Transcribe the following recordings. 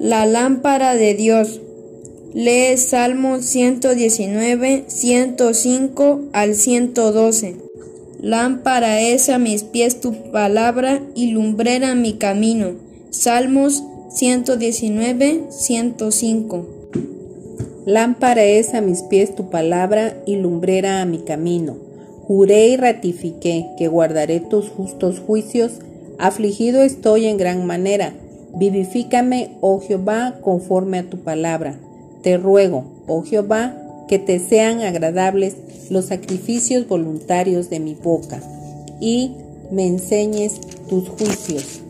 La lámpara de Dios. Lee Salmo 119, 105 al 112. Lámpara es a mis pies tu palabra y lumbrera mi camino. Salmos 119, 105. Lámpara es a mis pies tu palabra y lumbrera a mi camino. Juré y ratifiqué que guardaré tus justos juicios. Afligido estoy en gran manera Vivifícame, oh Jehová, conforme a tu palabra. Te ruego, oh Jehová, que te sean agradables los sacrificios voluntarios de mi boca, y me enseñes tus juicios.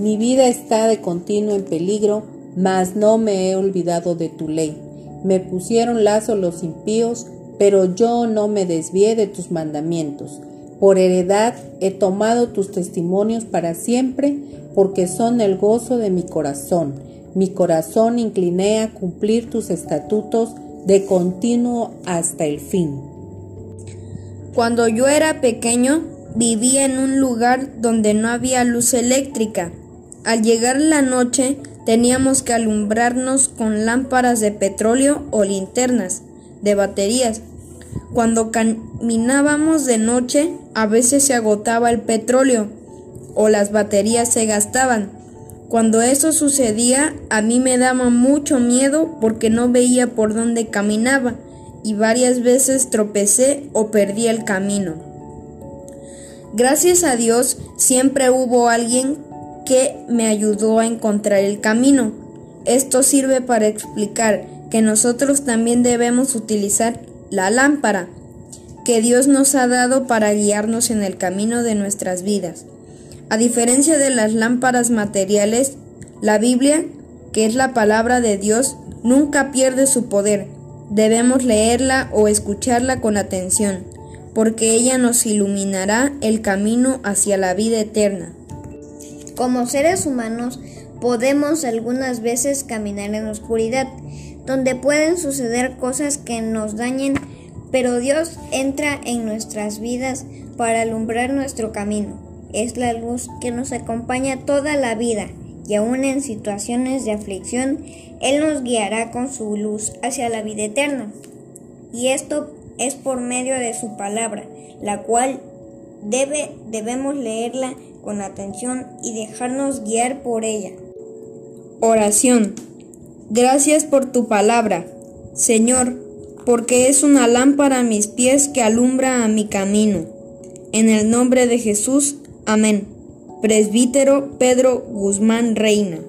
Mi vida está de continuo en peligro, mas no me he olvidado de tu ley. Me pusieron lazo los impíos, pero yo no me desvié de tus mandamientos. Por heredad he tomado tus testimonios para siempre, porque son el gozo de mi corazón. Mi corazón incliné a cumplir tus estatutos de continuo hasta el fin. Cuando yo era pequeño, vivía en un lugar donde no había luz eléctrica. Al llegar la noche, teníamos que alumbrarnos con lámparas de petróleo o linternas de baterías cuando caminábamos de noche, a veces se agotaba el petróleo o las baterías se gastaban. Cuando eso sucedía, a mí me daba mucho miedo porque no veía por dónde caminaba y varias veces tropecé o perdí el camino. Gracias a Dios siempre hubo alguien que me ayudó a encontrar el camino. Esto sirve para explicar que nosotros también debemos utilizar la lámpara que Dios nos ha dado para guiarnos en el camino de nuestras vidas. A diferencia de las lámparas materiales, la Biblia, que es la palabra de Dios, nunca pierde su poder. Debemos leerla o escucharla con atención, porque ella nos iluminará el camino hacia la vida eterna. Como seres humanos, podemos algunas veces caminar en oscuridad, donde pueden suceder cosas que nos dañen, pero Dios entra en nuestras vidas para alumbrar nuestro camino. Es la luz que nos acompaña toda la vida y aún en situaciones de aflicción, Él nos guiará con su luz hacia la vida eterna. Y esto es por medio de su palabra, la cual debe, debemos leerla con atención y dejarnos guiar por ella. Oración. Gracias por tu palabra, Señor, porque es una lámpara a mis pies que alumbra a mi camino. En el nombre de Jesús, amén. Presbítero Pedro Guzmán Reina.